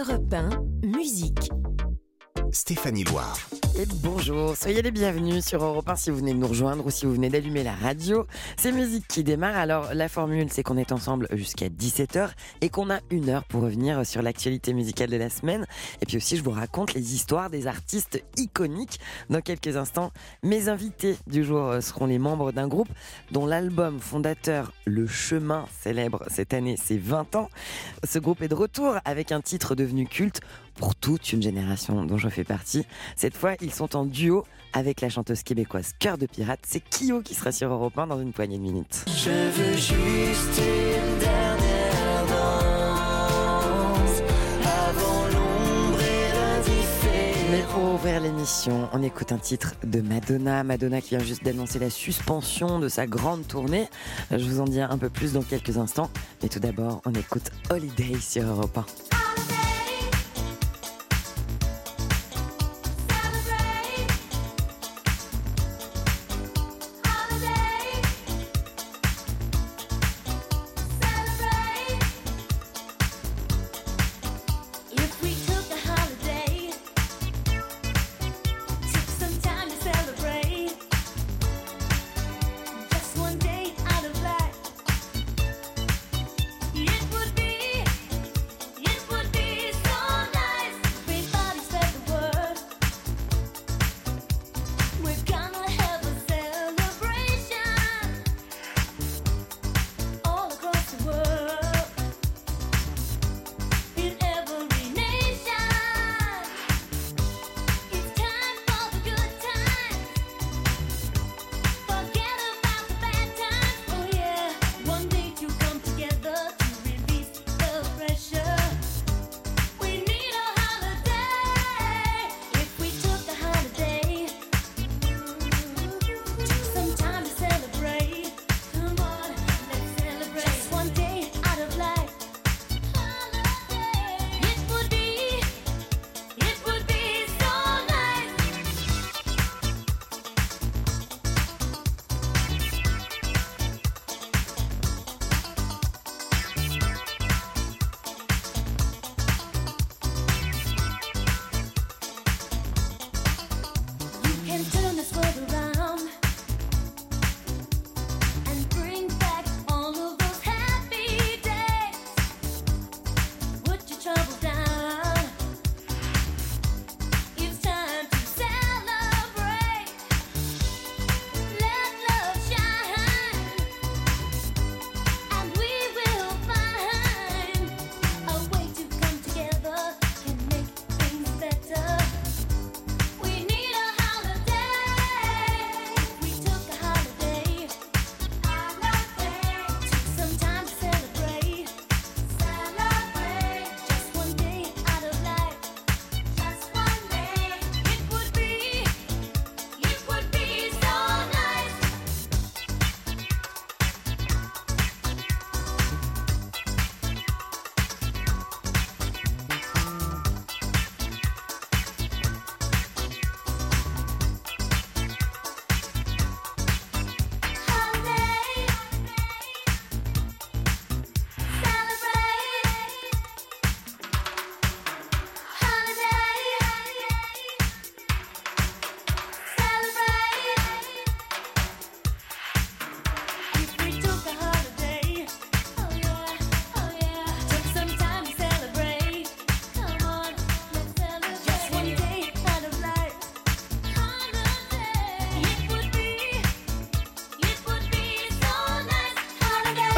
Europe 1, musique. Stéphanie Loire. Bonjour, soyez les bienvenus sur Europe 1 si vous venez de nous rejoindre ou si vous venez d'allumer la radio. C'est musique qui démarre. Alors la formule c'est qu'on est ensemble jusqu'à 17h et qu'on a une heure pour revenir sur l'actualité musicale de la semaine. Et puis aussi je vous raconte les histoires des artistes iconiques. Dans quelques instants, mes invités du jour seront les membres d'un groupe dont l'album fondateur Le Chemin célèbre cette année ses 20 ans. Ce groupe est de retour avec un titre devenu culte pour toute une génération dont je fais partie. Cette fois, ils sont en duo avec la chanteuse québécoise Cœur de Pirate. C'est Kyo qui sera sur Europe 1 dans une poignée de minutes. Je veux juste une dernière danse avant l'ombre et. Mais pour ouvrir l'émission, on écoute un titre de Madonna. Madonna qui vient juste d'annoncer la suspension de sa grande tournée. Je vous en dis un peu plus dans quelques instants. Mais tout d'abord, on écoute Holiday sur Europe 1.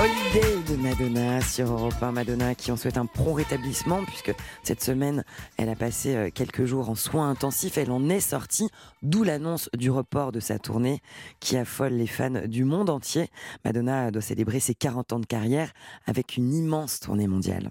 Holiday. De Madonna sur Europe 1. Madonna qui en souhaite un prompt rétablissement puisque cette semaine, elle a passé euh, quelques jours en soins intensifs. Elle en est sortie, d'où l'annonce du report de sa tournée qui affole les fans du monde entier. Madonna doit célébrer ses 40 ans de carrière avec une immense tournée mondiale.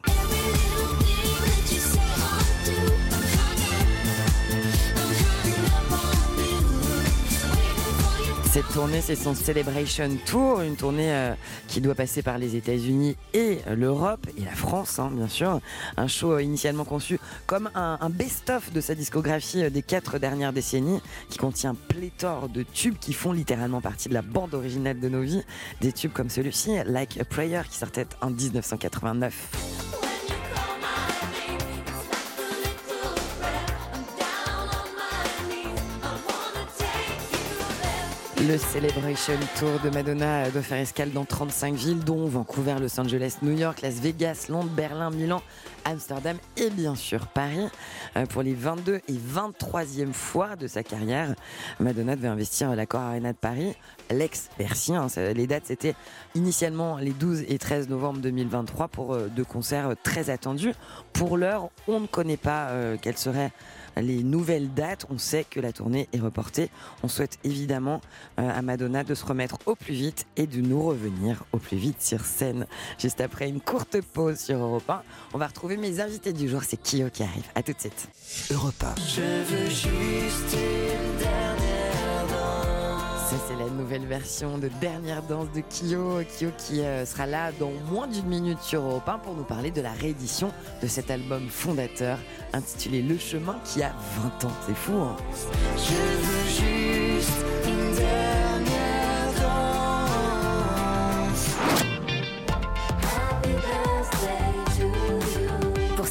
Cette tournée, c'est son Celebration Tour, une tournée euh, qui doit passer par les États-Unis et l'Europe et la France, hein, bien sûr. Un show euh, initialement conçu comme un, un best-of de sa discographie euh, des quatre dernières décennies, qui contient pléthore de tubes qui font littéralement partie de la bande originale de nos vies. Des tubes comme celui-ci, Like a Prayer, qui sortait en 1989. Le Celebration Tour de Madonna doit faire escale dans 35 villes, dont Vancouver, Los Angeles, New York, Las Vegas, Londres, Berlin, Milan, Amsterdam et bien sûr Paris. Euh, Pour les 22 et 23e fois de sa carrière, Madonna devait investir l'Accor Arena de Paris, l'ex-Bercy. hein. Les dates, c'était initialement les 12 et 13 novembre 2023 pour euh, deux concerts euh, très attendus. Pour l'heure, on ne connaît pas quelles seraient les nouvelles dates. On sait que la tournée est reportée. On souhaite évidemment euh, à Madonna de se remettre au plus vite et de nous revenir au plus vite sur scène. Juste après une courte pause sur Europe 1, on va retrouver mes invités du jour. C'est Kyo qui arrive. À tout de suite. Europe 1. Je veux juste une dernière danse. Ça, c'est la nouvelle version de Dernière Danse de Kyo. Kyo qui euh, sera là dans moins d'une minute sur Europe 1 pour nous parler de la réédition de cet album fondateur intitulé Le Chemin qui a 20 ans. C'est fou, hein Je veux juste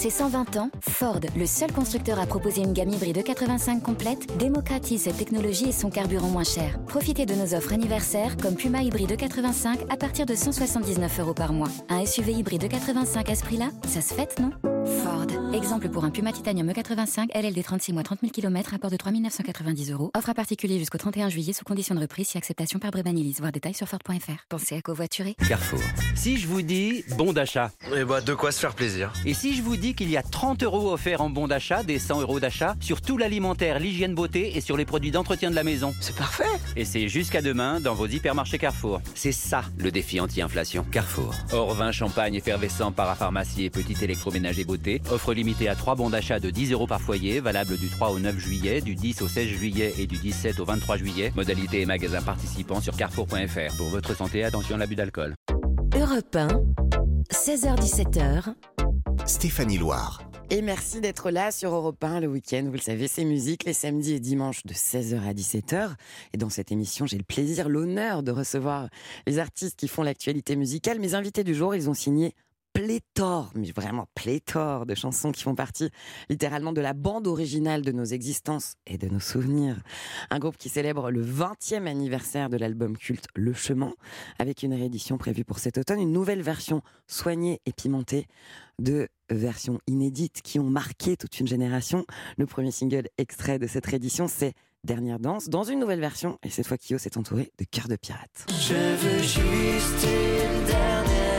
ses 120 ans, Ford, le seul constructeur à proposer une gamme hybride 85 complète, démocratise cette technologie et son carburant moins cher. Profitez de nos offres anniversaires comme Puma hybride 85 à partir de 179 euros par mois. Un SUV hybride 85 à ce prix-là, ça se fête, non? Ford. Exemple pour un Puma Titanium E85 LLD 36 mois 30 000 km, rapport de 3 990 euros. Offre à particulier jusqu'au 31 juillet sous condition de reprise si acceptation par Brebanilis. Voir détails sur Ford.fr. Pensez à covoiturer. Carrefour. Si je vous dis bon d'achat, Et bah, de quoi se faire plaisir. et si je vous dis qu'il y a 30 euros offerts en bon d'achat, des 100 euros d'achat, sur tout l'alimentaire, l'hygiène beauté et sur les produits d'entretien de la maison. C'est parfait. Et c'est jusqu'à demain dans vos hypermarchés Carrefour. C'est ça le défi anti-inflation. Carrefour. Or, vin, champagne, effervescent, parapharmacie et petit électroménager beauté. Offre limitée à 3 bons d'achat de 10 euros par foyer, valable du 3 au 9 juillet, du 10 au 16 juillet et du 17 au 23 juillet. Modalité et magasin participants sur carrefour.fr. Pour votre santé, attention à l'abus d'alcool. Europe 1, 16h17h, Stéphanie Loire. Et merci d'être là sur Europe 1 le week-end. Vous le savez, c'est musique les samedis et dimanches de 16h à 17h. Et dans cette émission, j'ai le plaisir, l'honneur de recevoir les artistes qui font l'actualité musicale. Mes invités du jour, ils ont signé pléthore, mais vraiment pléthore de chansons qui font partie littéralement de la bande originale de nos existences et de nos souvenirs. Un groupe qui célèbre le 20e anniversaire de l'album culte Le Chemin, avec une réédition prévue pour cet automne, une nouvelle version soignée et pimentée de versions inédites qui ont marqué toute une génération. Le premier single extrait de cette réédition, c'est Dernière danse, dans une nouvelle version, et cette fois Kyo s'est entouré de cœurs de pirates. Je veux juste une dernière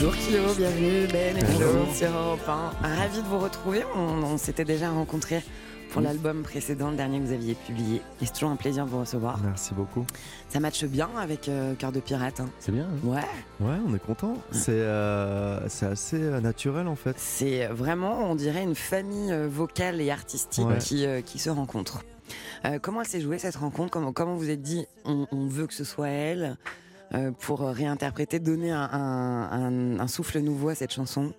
Bonjour Kyo, bienvenue Ben et Flo sur Europe 1. Ravi de vous retrouver, on, on s'était déjà rencontrés pour l'album précédent, le dernier que vous aviez publié. Et c'est toujours un plaisir de vous recevoir. Merci beaucoup. Ça matche bien avec euh, Cœur de Pirate. hein. C'est bien. hein Ouais, Ouais, on est content. C'est euh, assez euh, naturel en fait. c'est vraiment, on dirait, une famille euh, vocale et artistique Ouais. qui, euh, qui se rencontre. Comment elle s'est jouée cette rencontre? Comment, comment vous êtes dit, on, on veut que ce soit elle? Pour réinterpréter, donner un, un- un- un souffle nouveau à cette chanson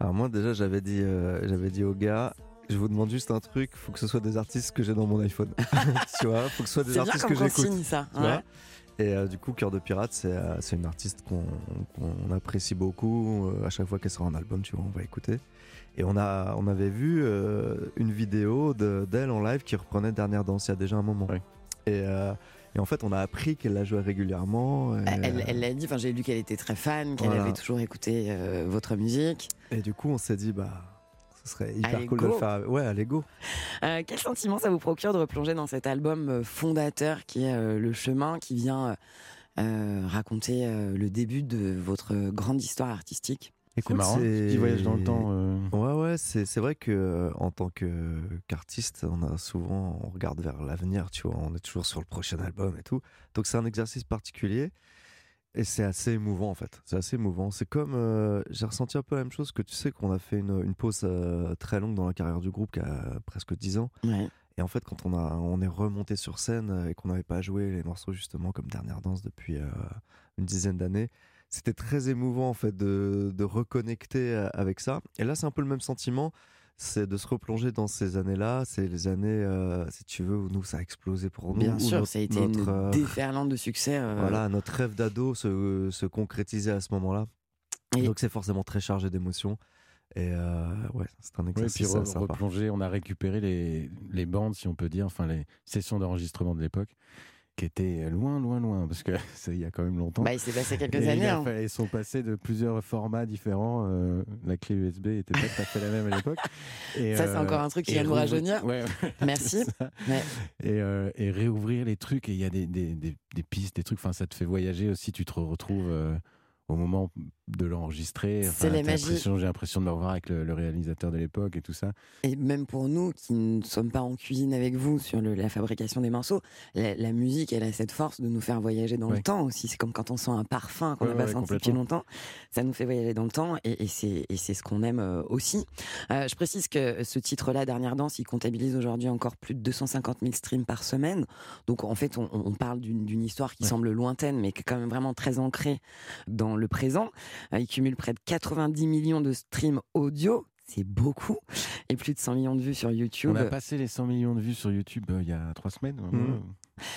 Alors moi déjà j'avais dit euh, j'avais dit au gars, je vous demande juste un truc, faut que ce soit des artistes que j'ai dans mon iPhone. tu vois, faut que ce soit des bien artistes comme que j'écoute. ça. tu ouais. vois. Et euh, du coup, Cœur de Pirate, c'est euh, c'est une artiste qu'on apprécie beaucoup. Euh, à chaque fois qu'elle sort un album, tu vois, on va écouter. Et on, a, on avait vu euh, une vidéo de- d'elle en live qui reprenait Dernière Danse il y a déjà un moment. Oui. Et, euh, et en fait, on a appris qu'elle la jouait régulièrement. et, Elle elle l'a dit, enfin, j'ai lu qu'elle était très fan, qu'elle Voilà. avait toujours écouté euh, votre musique. et du coup, on s'est dit, bah, ce serait hyper Allez, cool de go. le faire. Ouais, allez, go. Euh, quel sentiment ça vous procure de replonger dans cet album euh, fondateur qui est euh, Le Chemin, qui vient euh, euh, raconter euh, le début de votre grande histoire artistique? Écoute, marrant, c'est- qui voyage dans le temps. euh, Ouais, ouais, c'est vrai que euh, en tant qu'artiste, on a souvent, on regarde vers l'avenir, tu vois, on est toujours sur le prochain album et tout. Donc c'est un exercice particulier et c'est assez émouvant en fait. C'est assez émouvant. C'est comme, euh, j'ai ressenti un peu la même chose que tu sais qu'on a fait une, une pause euh, très longue dans la carrière du groupe qui a presque 10 ans. Ouais. Et en fait, quand on, a, on est remonté sur scène et qu'on n'avait pas joué les morceaux justement comme Dernière Danse depuis euh, une dizaine d'années, c'était très émouvant en fait de, de reconnecter euh, avec ça. Et là, c'est un peu le même sentiment, c'est de se replonger dans ces années-là. C'est les années, euh, si tu veux, où nous, ça a explosé pour nous. Bien sûr, notre- ça a été notre, une euh, déferlante de succès. euh, voilà, notre rêve d'ado se, se concrétisait à ce moment-là. Et- Donc c'est forcément très chargé d'émotions. Et euh, ouais, c'est un Ouais, puis exercice re- assez sympa. replonger, on a récupéré les, les bandes, si on peut dire, enfin les sessions d'enregistrement de l'époque, qui étaient loin, loin, loin, parce que ça, il y a quand même longtemps. Bah, il s'est passé quelques Et années. hein. Ils sont passés de plusieurs formats différents. euh, la clé USB était pas tout à fait la même à l'époque. Et, Ça, c'est euh, encore un truc qui et vient nous rajeunir. Ouais, ouais, Merci. c'est. Ouais. Et, euh, et réouvrir les trucs. Et il y a des, des, des, des pistes, des trucs. Enfin, ça te fait voyager aussi. Tu te retrouves euh, au moment de l'enregistrer. C'est la magie. J'ai l'impression de me revoir avec le, le réalisateur de l'époque et tout ça. Et même pour nous qui ne sommes pas en cuisine avec vous sur le- la fabrication des morceaux, la, la musique, elle a cette force de nous faire voyager dans le temps aussi. C'est comme quand on sent un parfum qu'on n'a Ouais, pas ouais, senti depuis longtemps. Ça nous fait voyager dans le temps et, et c'est ce qu'on aime euh, aussi. Euh, je précise que ce titre-là, Dernière Danse, il comptabilise aujourd'hui encore plus de 250 000 streams par semaine. Donc en fait, on, on parle d'une histoire qui semble lointaine, mais qui est quand même vraiment très ancrée dans le présent. Euh, il cumule près de 90 millions de streams audio. C'est beaucoup. Et plus de 100 millions de vues sur YouTube. On a passé les 100 millions de vues sur YouTube euh, il y a trois semaines. Mhm.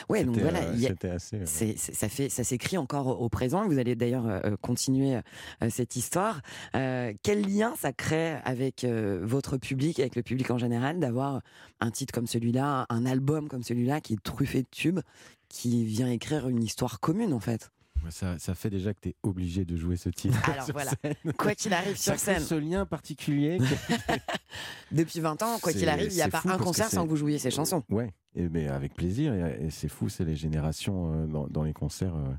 Ouais, donc voilà, euh, assez. euh, ça fait, ça s'écrit encore au, au présent. Vous allez d'ailleurs euh, continuer euh, cette histoire. Euh, quel lien ça crée avec euh, votre public, avec le public en général, d'avoir un titre comme celui-là, un album comme celui-là qui est truffé de tubes, qui vient écrire une histoire commune en fait? Ça, ça fait déjà que tu es obligé de jouer ce titre. Alors sur voilà. scène. Quoi qu'il arrive sur scène, ce lien particulier. que- depuis 20 ans, quoi qu'il arrive, il n'y a pas un concert sans que vous jouiez ces chansons. Ouais, et ben avec plaisir. Et, et c'est fou, c'est les générations euh, dans, dans les concerts. euh,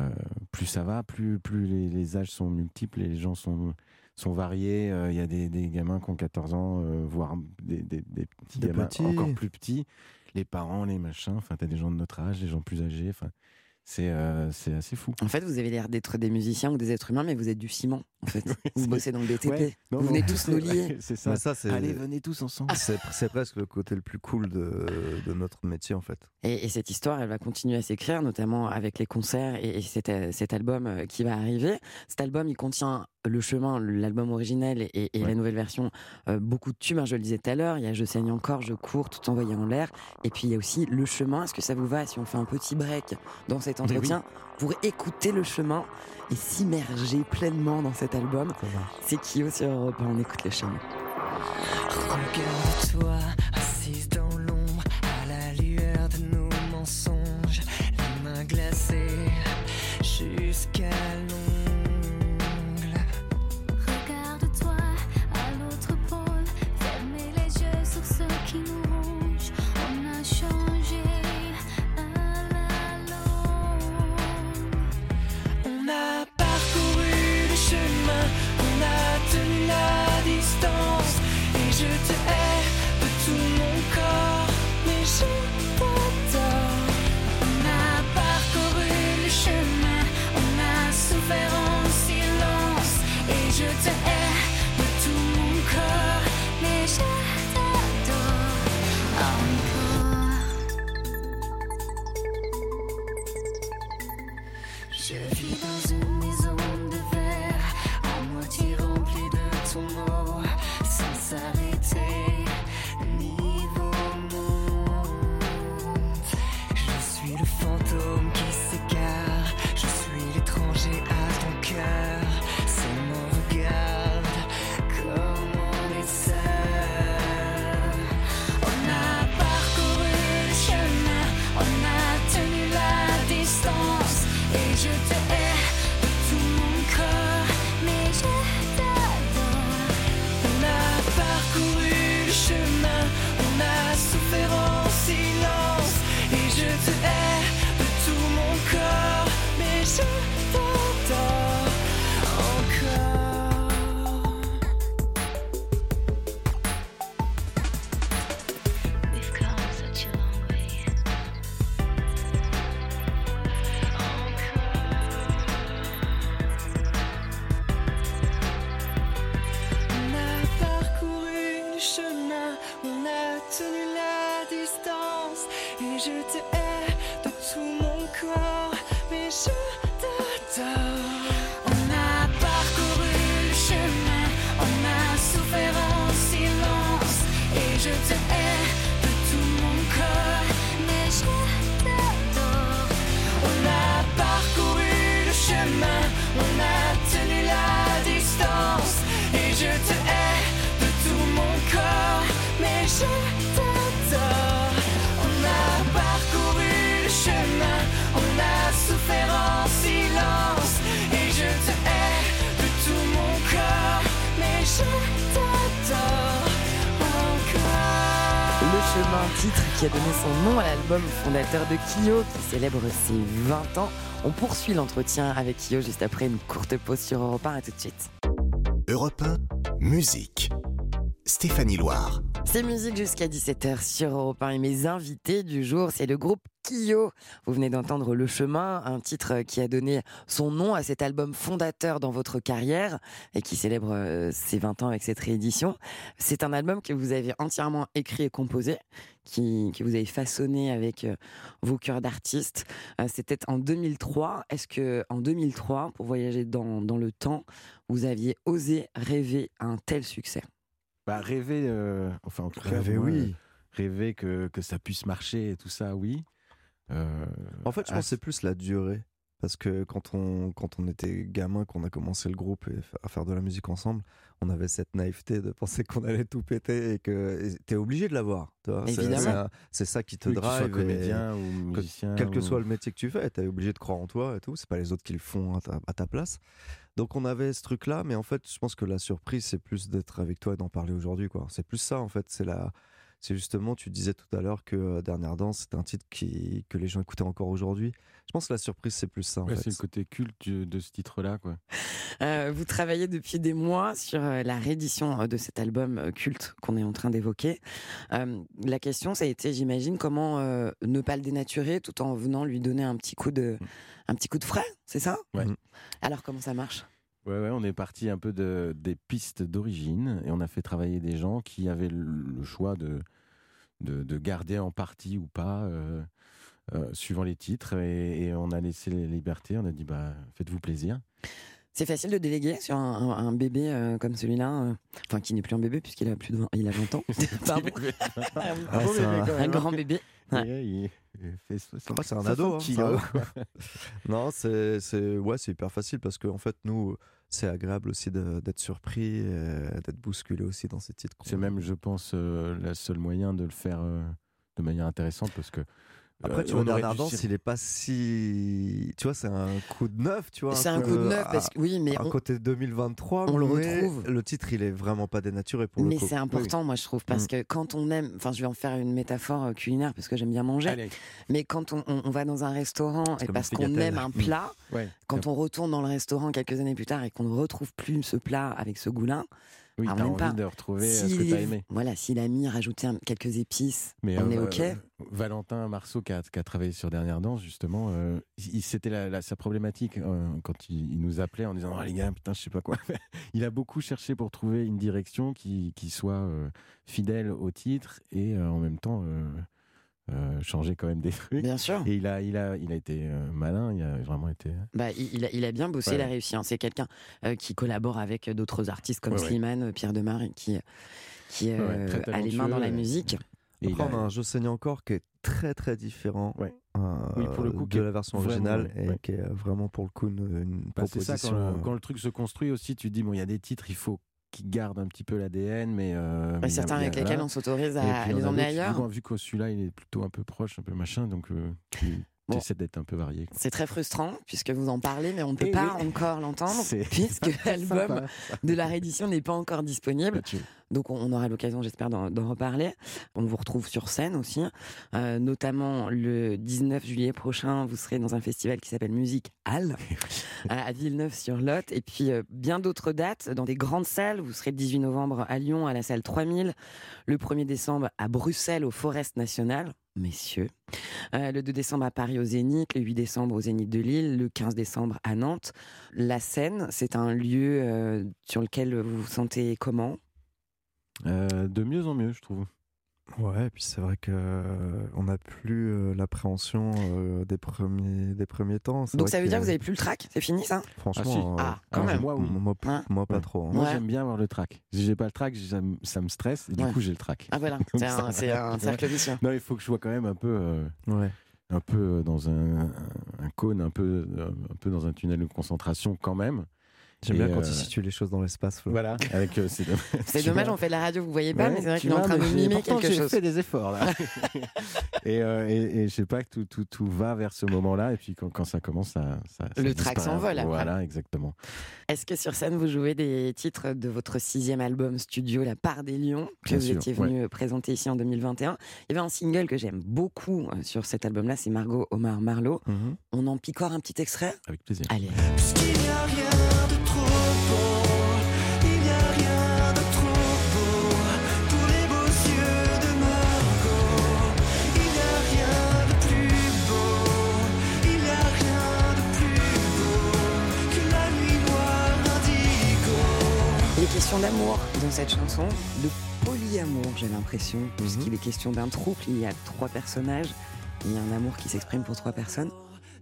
euh, plus ça va, plus, plus les, les âges sont multiples et les gens sont, sont variés. Euh, Il y a des, des gamins qui ont 14 ans, euh, voire des, des- des petits Des gamins petits. encore plus petits. Les parents, les machins. Enfin, t'as des gens de notre âge, des gens plus âgés. Enfin, c'est euh, assez fou. En fait, vous avez l'air d'être des musiciens ou des êtres humains, mais vous êtes du ciment. En fait, vous bossez dans le BTP. Ouais, non, vous non, venez tous nous lier. C'est ça. Mais ça, c'est Allez, venez tous ensemble. c'est- presque le côté le plus cool de, de notre métier en fait. Et, et cette histoire, elle va continuer à s'écrire, notamment avec les concerts et, et cet, euh, cet album euh, qui va arriver. Cet album, il contient le chemin, l'album originel et, et Ouais. la nouvelle version, euh, beaucoup de tubes. hein, je le disais tout à l'heure. Il y a Je saigne encore, Je cours, tout envoyé en l'air. Et puis il y a aussi le chemin. Est-ce que ça vous va si on fait un petit break dans cet oui. Pour écouter le chemin et s'immerger pleinement dans cet album C'est Kyo sur Europe 1, On écoute le chemin. Regarde-toi, fondateur de Kyo, qui célèbre ses 20 ans. On poursuit l'entretien avec Kyo juste après une courte pause sur Europe 1. À tout de suite. Europe 1, musique. Stéphanie Loire. C'est musique jusqu'à 17h sur Europe 1 et mes invités du jour, c'est le groupe Kyo. Vous venez d'entendre Le Chemin, un titre qui a donné son nom à cet album fondateur dans votre carrière et qui célèbre euh, ses 20 ans avec cette réédition. C'est un album que vous avez entièrement écrit et composé, qui, que vous avez façonné avec euh, vos cœurs d'artistes. Euh, C'était en 2003. Est-ce que en 2003, pour voyager dans, dans le temps, vous aviez osé rêver un tel succès? Bah, rêver, euh, enfin en tout cas, Rêver, moi, oui. euh, rêver que, que ça puisse marcher et tout ça, oui. Euh, En fait, je pense que c'est plus la durée. Parce que quand on, quand on était gamin, qu'on a commencé le groupe et à faire de la musique ensemble, on avait cette naïveté de penser qu'on allait tout péter et que tu es obligé de l'avoir. tu vois. C'est- Évidemment. c'est ça qui te oui, que tu sois drive. et comédien ou que- musicien. quel que ou- soit le métier que tu fais, tu es obligé de croire en toi et tout. C'est pas les autres qui le font à ta, à ta place. Donc on avait ce truc-là, mais en fait, je pense que la surprise, c'est plus d'être avec toi et d'en parler aujourd'hui. quoi. C'est plus ça, en fait. C'est la. C'est justement, tu disais tout à l'heure que Dernière Danse, c'est un titre qui, que les gens écoutaient encore aujourd'hui. Je pense que la surprise, c'est plus ça. En Ouais, fait. c'est le côté culte de ce titre-là, quoi. Euh, vous travaillez depuis des mois sur la réédition de cet album culte qu'on est en train d'évoquer. Euh, la question, ça a été, j'imagine, comment euh, ne pas le dénaturer tout en venant lui donner un petit coup de, un petit coup de frais, c'est ça? Ouais. Mm. Alors comment ça marche? Ouais, ouais, on est parti un peu de, des pistes d'origine et on a fait travailler des gens qui avaient le, choix de, de, de garder en partie ou pas, euh, euh, suivant les titres. Et, et on a laissé les libertés. On a dit, bah, faites-vous plaisir. C'est facile de déléguer sur un, un- un bébé euh, comme celui-là, euh, enfin qui n'est plus un bébé puisqu'il a plus de 20, il a 20 ans. Pardon. Ah, un- un grand bébé. Ouais. Ouais, il, il fait 60 Ah, c'est un ado, hein, 60 kilos, ça quoi. Non, c'est c'est ouais, c'est hyper facile parce qu'en fait nous c'est agréable aussi d'être surpris, euh, d'être bousculé aussi dans ces titres. C'est même, je pense, euh, le seul moyen de le faire euh, de manière intéressante parce que. Après, euh, tu vois, Dernière dû Danse, s'y- il est pas si. Tu vois, c'est un coup de neuf, tu vois. C'est un coup de neuf parce que oui, mais à on- côté 2023, on le mais retrouve. Le titre, il est vraiment pas dénaturé pour le Mais c'est important, moi, je trouve, parce Mm. que quand on aime, enfin, je vais en faire une métaphore euh, culinaire parce que j'aime bien manger, Allez, mais quand on, on- on va dans un restaurant et parce qu'on aime un plat, ouais. quand on retourne dans le restaurant quelques années plus tard et qu'on ne retrouve plus ce plat avec ce goût-là, Oui, Ah, t'as envie pas. de retrouver euh, ce s'il que t'as est- aimé. voilà, s'il a mis, rajouté un- quelques épices, Mais on est euh, OK. euh, Valentin Marceau, qui a, qui a travaillé sur Dernière Danse, justement, euh, c'était la- la- sa problématique quand il, il nous appelait en disant oh, les gars, putain, je sais pas quoi. Il a beaucoup cherché pour trouver une direction qui, qui soit fidèle au titre et en même temps euh, euh, changer quand même des trucs. bien sûr. Et il a, il a, il a été euh, malin, il a vraiment été. Bah, il, il a, il a bien bossé, Ouais. il a réussi. hein. C'est quelqu'un euh, qui collabore avec d'autres artistes comme Ouais. Slimane, euh, Pierre Demar, qui, qui euh, a les mains dans la musique. Et Après, il a- on a un Je saigne encore qui est très très différent Ouais. euh, Oui, pour le coup, de la version vraiment, originale ouais, et ouais. qui est vraiment pour le coup une, une Bah, ça, proposition. quand le, euh, quand le truc se construit aussi, tu te dis, bon, il y a des titres, il faut qu'ils gardent un petit peu l'ADN, mais. euh, mais certains a- avec lesquels on s'autorise à les emmener ailleurs. bon, vu que celui-là, il est plutôt un peu proche, un peu machin, donc euh, tu Bon. d'être un peu varié. C'est très frustrant puisque vous en parlez, mais on ne peut Eh pas oui. encore l'entendre puisque l'album de la réédition n'est pas encore disponible. Donc on- aura l'occasion, j'espère, d'en reparler. On vous retrouve sur scène aussi, Euh, notamment le 19 juillet prochain. Vous serez dans un festival qui s'appelle Musique Hall à à Villeneuve-sur-Lot, et puis euh, bien d'autres dates dans des grandes salles. Vous serez le 18 novembre à Lyon à la salle 3000, le 1er décembre à Bruxelles au Forest National. Messieurs. Euh, le 2 décembre à Paris au Zénith, le 8 décembre au Zénith de Lille, le 15 décembre à Nantes. La scène, c'est un lieu euh, sur lequel vous vous sentez comment? Euh, de mieux en mieux, je trouve. Ouais, et puis c'est vrai que euh, on n'a plus euh, l'appréhension euh, des premiers des premiers temps. Donc ça veut que, dire que vous avez plus le track C'est fini ça? Franchement Ah, Ah, quand même. Moi, oui. moi, Hein moi pas trop. hein. Moi, Ouais. j'aime bien avoir le track. Si j'ai pas le track, ça, me- stresse, et du Ouais. coup, j'ai le track. Ah voilà, c'est un, cercle vicieux. Non, il faut que je sois quand même un peu, euh, Ouais. un peu dans un, un cône, un peu, un peu dans un tunnel de concentration quand même. J'aime bien quand euh, tu situes les choses dans l'espace. Flo. Voilà, avec euh, c'est dommage. C'est dommage, on fait de la radio, vous voyez pas, Ouais, mais c'est vrai tu qu'il est en vois, train de mais j'ai- mimer pourtant, quelque j'ai chose. fait des efforts là. et, euh, et, et je sais pas que tout, tout, tout va vers ce moment-là. Et puis quand, quand ça commence, ça. ça ça Le track disparaît. s'envole après. Voilà, exactement. Est-ce que sur scène, vous jouez des titres de votre sixième album studio, La part des lions, que Bien vous sûr, étiez venu présenter ici en 2021 Il y avait un single que j'aime beaucoup euh, sur cet album-là, c'est Margot Omar Marlowe. Mhm. On en picore un petit extrait? Avec plaisir. Allez. Puisqu'il n'y a rien est question d'amour dans cette chanson, de polyamour, j'ai l'impression, Mhm. puisqu'il est question d'un trouble, il y a trois personnages, il y a un amour qui s'exprime pour trois personnes.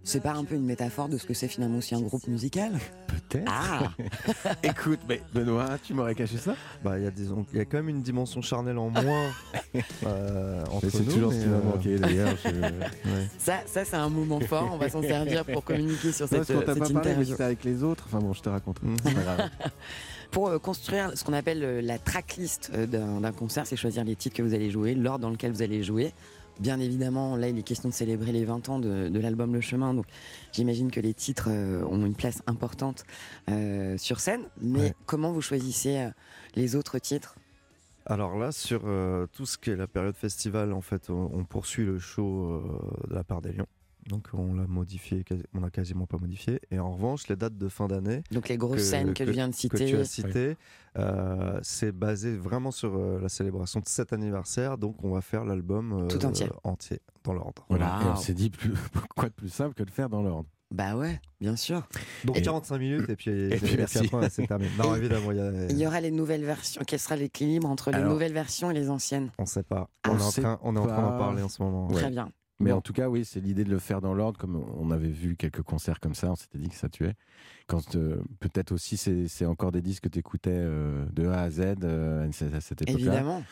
C'est pas un peu une métaphore de ce que c'est finalement aussi un groupe musical Peut-être. Ah Écoute, mais Benoît, tu m'aurais caché ça? Bah, il y a disons, il y a quand même une dimension charnelle en moins euh, entre C'est nous, toujours ce qui m'a euh, manqué d'ailleurs. je- ouais. Ça, ça c'est un moment fort, on va s'en servir pour communiquer sur Non, cette, t'a cette pas parlé, mais interview. c'était avec les autres. Enfin bon, je te. C'est pas grave. Pour euh, construire ce qu'on appelle euh, la tracklist euh, d'un d'un concert, c'est choisir les titres que vous allez jouer, l'ordre dans lequel vous allez jouer. Bien évidemment, là, il est question de célébrer les 20 ans de, de l'album Le Chemin, donc j'imagine que les titres euh, ont une place importante euh, sur scène. Mais Ouais. comment vous choisissez euh, les autres titres? Alors là, sur tout ce qui est la période festival, en fait, on, on poursuit le show de la part des Lions. Donc on l'a modifié, on l'a quasiment pas modifié. Et en revanche, les dates de fin d'année Donc les grosses Que- scènes que, je viens de que citer. tu as citées, euh, c'est basé vraiment sur euh, la célébration de cet anniversaire. Donc on va faire l'album euh, Tout entier. entier dans l'ordre. Voilà. Et on s'est dit plus, quoi de plus simple que de faire dans l'ordre. Bah ouais, bien sûr. Donc Et- 45 minutes et puis, puis merci. après, c'est terminé. Non, Et- évidemment, il y a, Il y aura les nouvelles versions. Quel sera l'équilibre entre les Alors- nouvelles versions et les anciennes? on sait pas. On, on est en train, on est en train d'en parler en ce moment. Très bien. Mais Bon. en tout cas, oui, c'est l'idée de le faire dans l'ordre, comme on avait vu quelques concerts comme ça, on s'était dit que ça tuait. Quand euh, peut-être aussi c'est encore des disques que tu écoutais de A à Z euh, à cette- époque-là. Évidemment.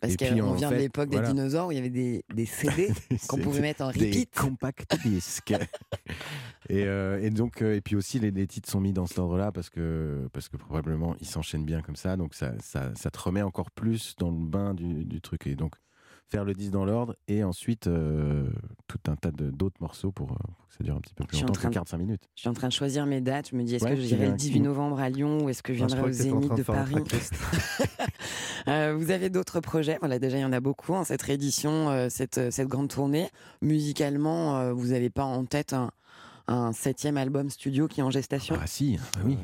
Parce qu'on en vient de fait, l'époque des voilà. dinosaures où il y avait des, des CD qu'on pouvait mettre en des repeat. compact disques. et, euh, et donc, euh, et puis aussi, les, les titres sont mis dans cet ordre-là parce que, parce que probablement ils s'enchaînent bien comme ça. Donc, ça, ça, ça te remet encore plus dans le bain du, du truc. Et donc, faire le disque dans l'ordre et ensuite euh, tout un tas de- d'autres morceaux pour, euh, pour que ça dure un petit peu Je plus suis en longtemps train que de- 45 minutes. Je suis en train de choisir mes dates. Je me dis, est-ce Ouais, que je le 18 qui novembre à Lyon ou est-ce que je Ah, je viendrai au Zénith de Paris. Euh, Vous avez d'autres projets? Voilà, déjà, il y en a beaucoup en cette réédition, euh, cette, cette grande tournée. Musicalement, euh, vous n'avez pas en tête un, un septième album studio qui est en gestation? Ah si, bah oui. Bah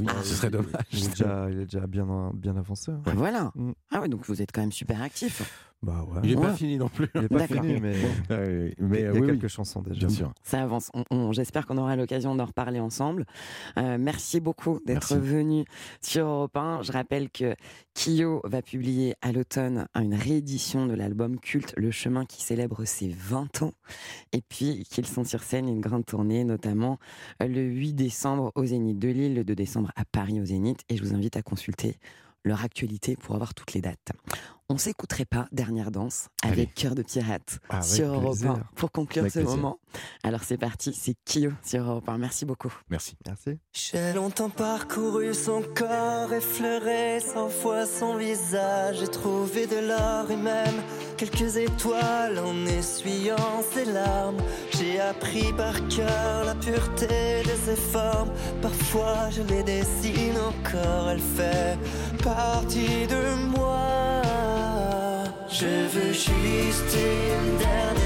oui, Ah, ce serait dommage. Il est déjà, il est déjà bien, bien avancé. hein. Ah, Voilà. Mm. Ah ouais, donc vous êtes quand même super actif. Bah ouais. Il n'est Ouais. pas fini non plus. Il est pas fini, mais Euh, il mais y a oui, quelques chansons déjà. bien sûr. Ça avance. On- on- J'espère qu'on aura l'occasion d'en reparler ensemble. Euh, merci beaucoup d'être venu sur Europe 1. Je rappelle que Kyo va publier à l'automne une réédition de l'album culte Le Chemin qui célèbre ses 20 ans. Et puis qu'ils sont sur scène une grande tournée, notamment euh, le 8 décembre au Zénith de Lille, le 2 décembre à Paris au Zénith. Et je vous invite à consulter leur actualité pour avoir toutes les dates. On s'écouterait pas Dernière danse Allez. avec Cœur de pirate Avec sur Europe 1 plaisir. pour conclure Avec ce plaisir. moment. Alors c'est parti, c'est Kyo sur Europe 1. Merci beaucoup. Merci. Merci. J'ai longtemps parcouru son corps, effleuré cent fois son visage. J'ai trouvé de l'or et même quelques étoiles en essuyant ses larmes. J'ai appris par cœur la pureté de ses formes. Parfois je les dessine encore, elle fait partie de moi. Je veux juste une dernière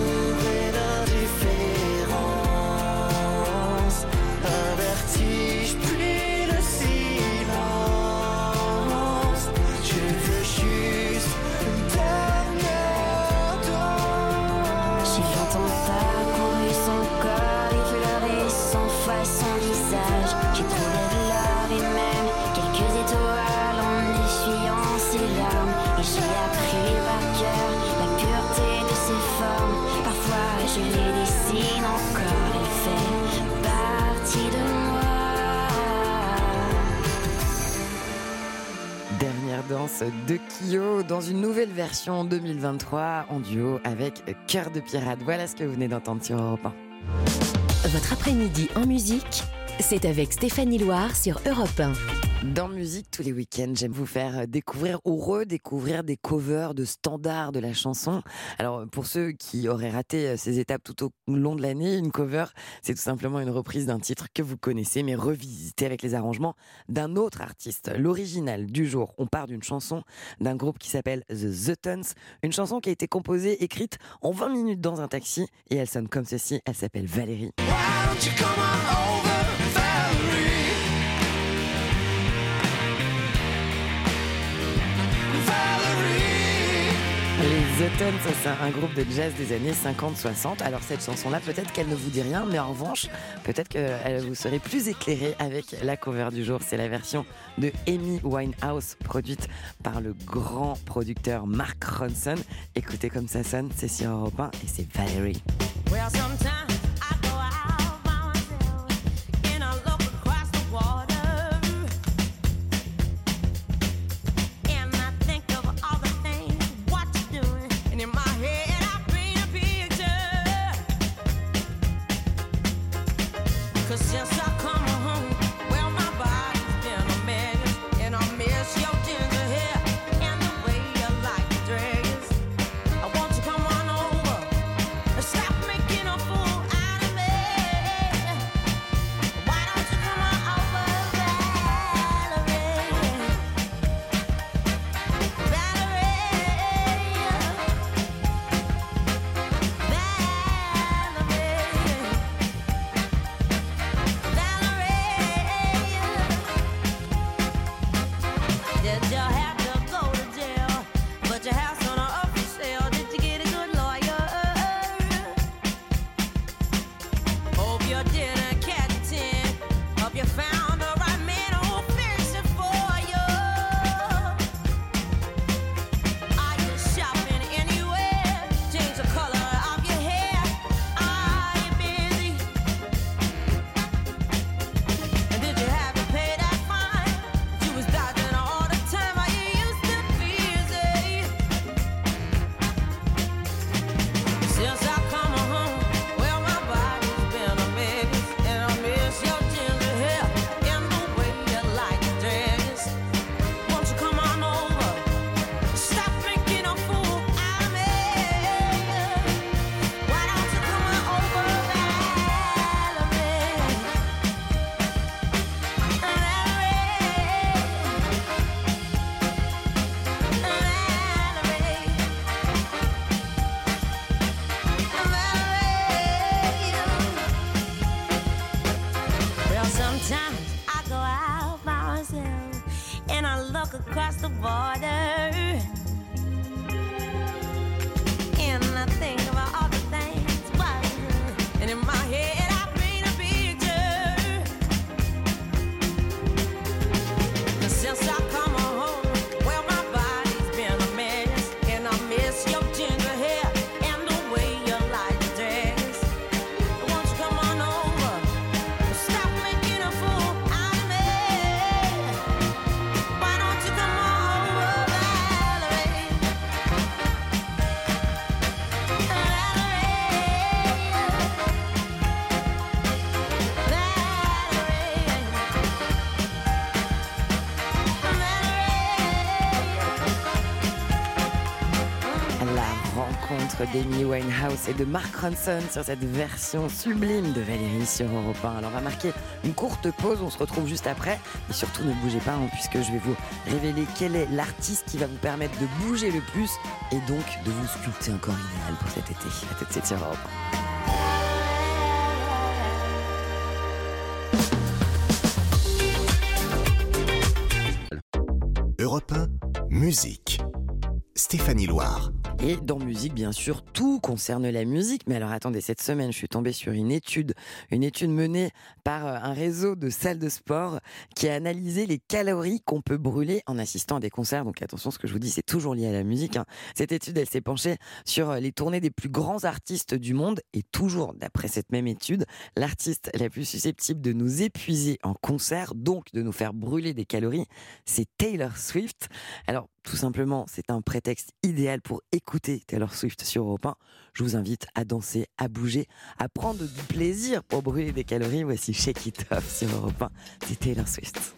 De Kyo dans une nouvelle version 2023 en duo avec Cœur de Pirate. Voilà ce que vous venez d'entendre sur Europe 1. Votre après-midi en musique, c'est avec Stéphanie Loire sur Europe 1. Dans musique, tous les week-ends, j'aime vous faire découvrir ou redécouvrir des covers de standards de la chanson. Alors, pour ceux qui auraient raté ces étapes tout au long de l'année, une cover, c'est tout simplement une reprise d'un titre que vous connaissez, mais revisité avec les arrangements d'un autre artiste. L'original du jour, on part d'une chanson d'un groupe qui s'appelle The Zuttons, une chanson qui a été composée, écrite en 20 minutes dans un taxi, et elle sonne comme ceci, elle s'appelle Valérie. Zuttons, ça, c'est un groupe de jazz des années 50-60. Alors cette chanson-là, peut-être qu'elle ne vous dit rien, mais en revanche, peut-être que vous serez plus éclairé avec la cover du jour. C'est la version de Amy Winehouse, produite par le grand producteur Mark Ronson. Écoutez comme ça sonne, c'est sur Europe 1 et c'est Valerie. d'Amy Winehouse et de Mark Ronson sur cette version sublime de Valérie sur Europe 1. Alors, on va marquer une courte pause, on se retrouve juste après. Et surtout, ne bougez pas, hein, puisque je vais vous révéler quel est l'artiste qui va vous permettre de bouger le plus et donc de vous sculpter un corps idéal pour cet été. À tout de sur Europe 1. Europe 1, musique. Stéphanie Loire. Et dans musique, bien sûr, tout concerne la musique. Mais alors attendez, cette semaine, je suis tombée sur une étude, une étude menée par euh, un réseau de salles de sport qui a analysé les calories qu'on peut brûler en assistant à des concerts. Donc attention, ce que je vous dis, c'est toujours lié à la musique. hein. Cette étude, elle s'est penchée sur euh, les tournées des plus grands artistes du monde. Et toujours, d'après cette même étude, l'artiste la plus susceptible de nous épuiser en concert, donc de nous faire brûler des calories, c'est Taylor Swift. Alors, tout simplement, c'est un prétexte idéal pour écouter Taylor Swift sur Europe 1. Je vous invite à danser, à bouger, à prendre du plaisir pour brûler des calories. Voici Shake It Off sur Europe 1. C'est Taylor Swift.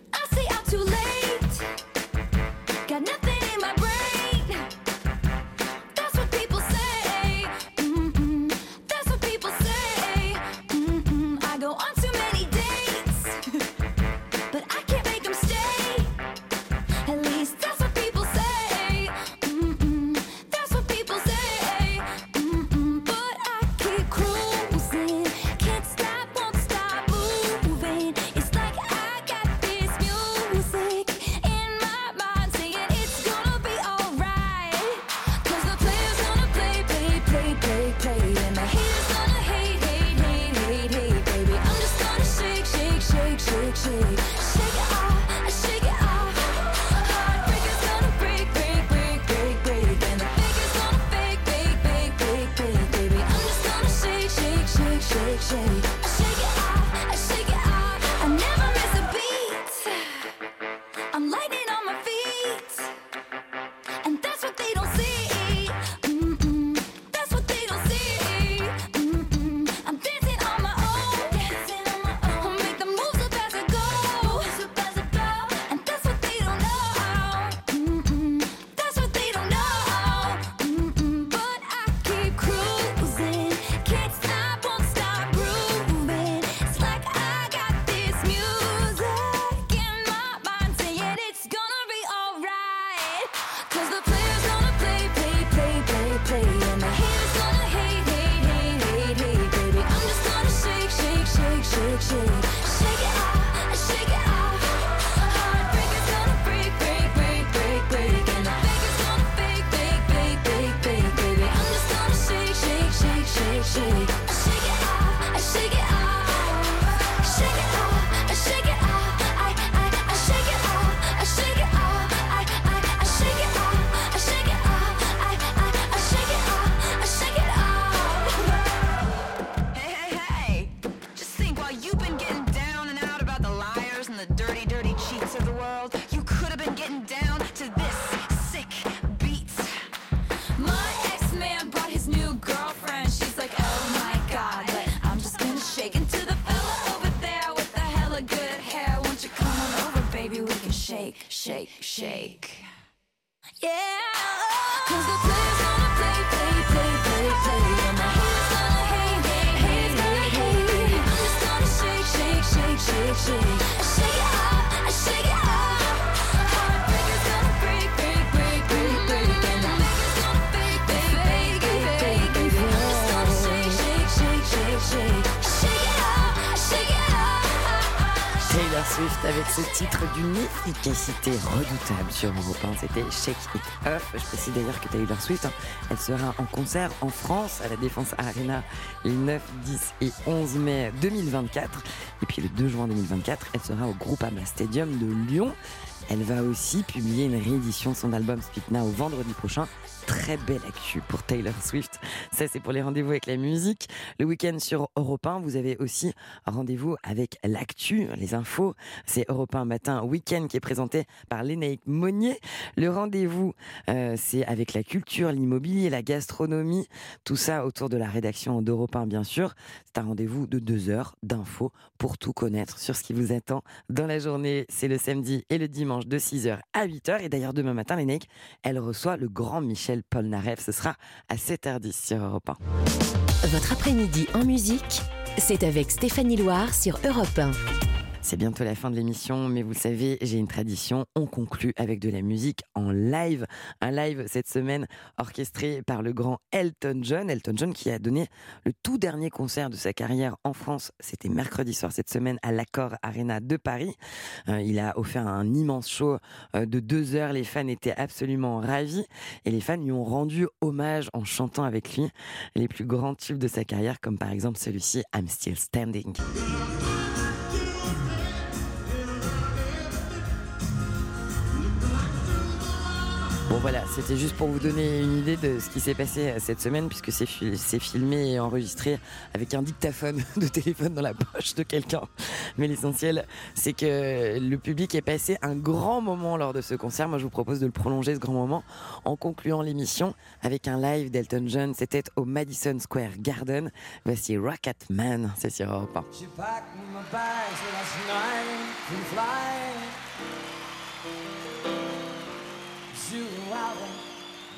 Shake, shake, efficacité redoutable sur Europe 1, c'était Shake It Off. Je précise d'ailleurs que Taylor Swift, hein, elle sera en concert en France à la Défense Arena les 9, 10 et 11 mai 2024. Et puis le 2 juin 2024, elle sera au Groupama Stadium de Lyon. Elle va aussi publier une réédition de son album Speak Now vendredi prochain. Très belle actu pour Taylor Swift. Ça, c'est pour les rendez-vous avec la musique. Le week-end sur Europe 1, vous avez aussi rendez-vous avec l'actu, les infos. C'est Europe 1 matin, week-end qui est présenté par Lénaïque Monnier. Le rendez-vous, euh, c'est avec la culture, l'immobilier, la gastronomie, tout ça autour de la rédaction d'Europe 1, bien sûr. C'est un rendez-vous de deux heures d'infos pour tout connaître sur ce qui vous attend dans la journée. C'est le samedi et le dimanche de 6h à 8h. Et d'ailleurs, demain matin, Lénaïque, elle reçoit le grand Michel Polnareff. Ce sera à 7h10 sur Europe 1. Votre après-midi en musique, c'est avec Stéphanie Loire sur Europe 1. C'est bientôt la fin de l'émission, mais vous le savez, j'ai une tradition. On conclut avec de la musique en live. Un live cette semaine orchestré par le grand Elton John. Elton John qui a donné le tout dernier concert de sa carrière en France. C'était mercredi soir cette semaine à l'Accor Arena de Paris. Euh, il a offert un immense show euh, de deux heures. Les fans étaient absolument ravis et les fans lui ont rendu hommage en chantant avec lui les plus grands tubes de sa carrière, comme par exemple celui-ci, I'm Still Standing. Bon voilà, c'était juste pour vous donner une idée de ce qui s'est passé euh, cette semaine, puisque c'est fi- c'est filmé et enregistré avec un dictaphone de téléphone dans la poche de quelqu'un. Mais l'essentiel, c'est que le public est passé un grand moment lors de ce concert. Moi, je vous propose de le prolonger, ce grand moment, en concluant l'émission avec un live d'Elton John. C'était au Madison Square Garden. Voici Rocket Man, c'est sur Europe 1. She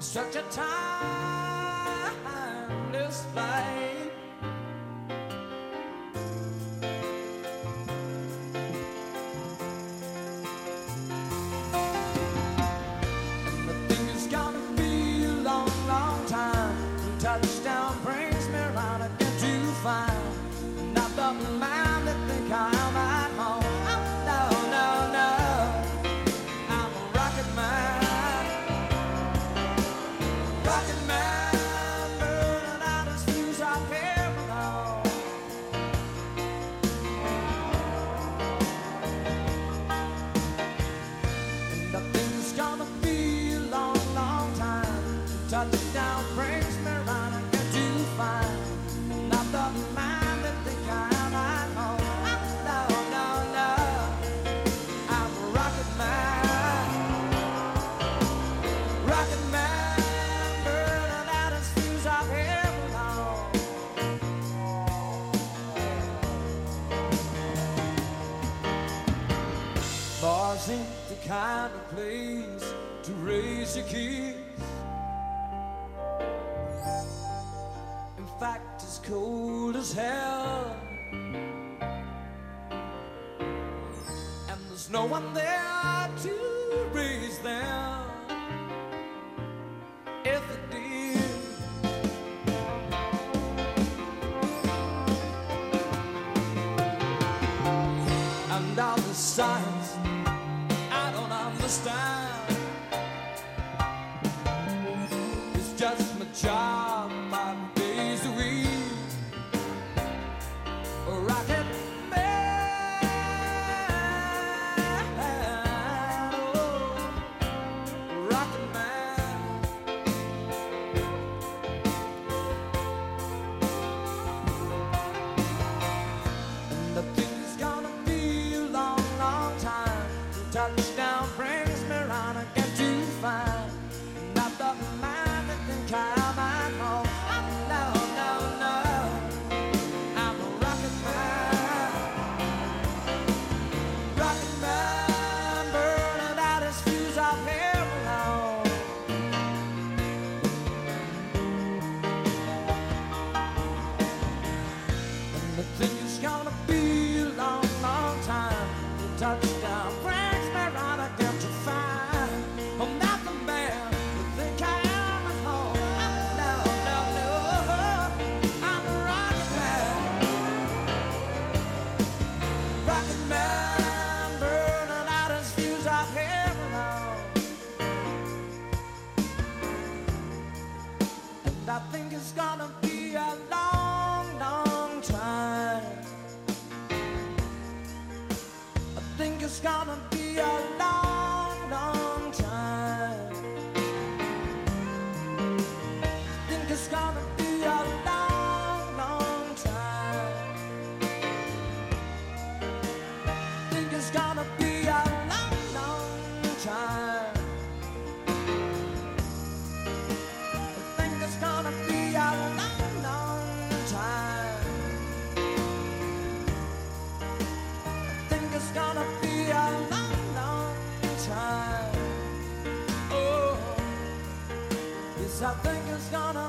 Such a timeless flight. We. It's gonna be a long, I think it's gonna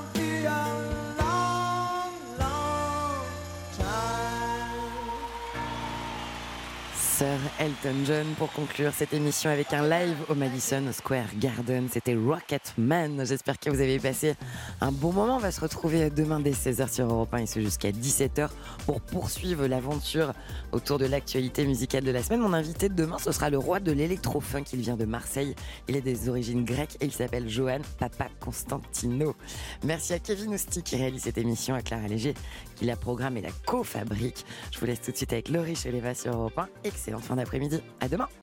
Elton John pour conclure cette émission avec un live au Madison Square Garden. C'était Rocket Man. J'espère que vous avez passé un bon moment. On va se retrouver demain dès 16h sur Europe 1 et ce jusqu'à 17h pour poursuivre l'aventure autour de l'actualité musicale de la semaine. Mon invité de demain, ce sera le roi de l'électro-funk. Il vient de Marseille. Il est des origines grecques et il s'appelle Johan Papa Constantino. Merci à Kevin Ousti qui réalise cette émission, à Clara Léger qui la programme et la co-fabrique. Je vous laisse tout de suite avec Laurie Cheleva sur Europe 1. Excellente fin d'après-midi. À demain.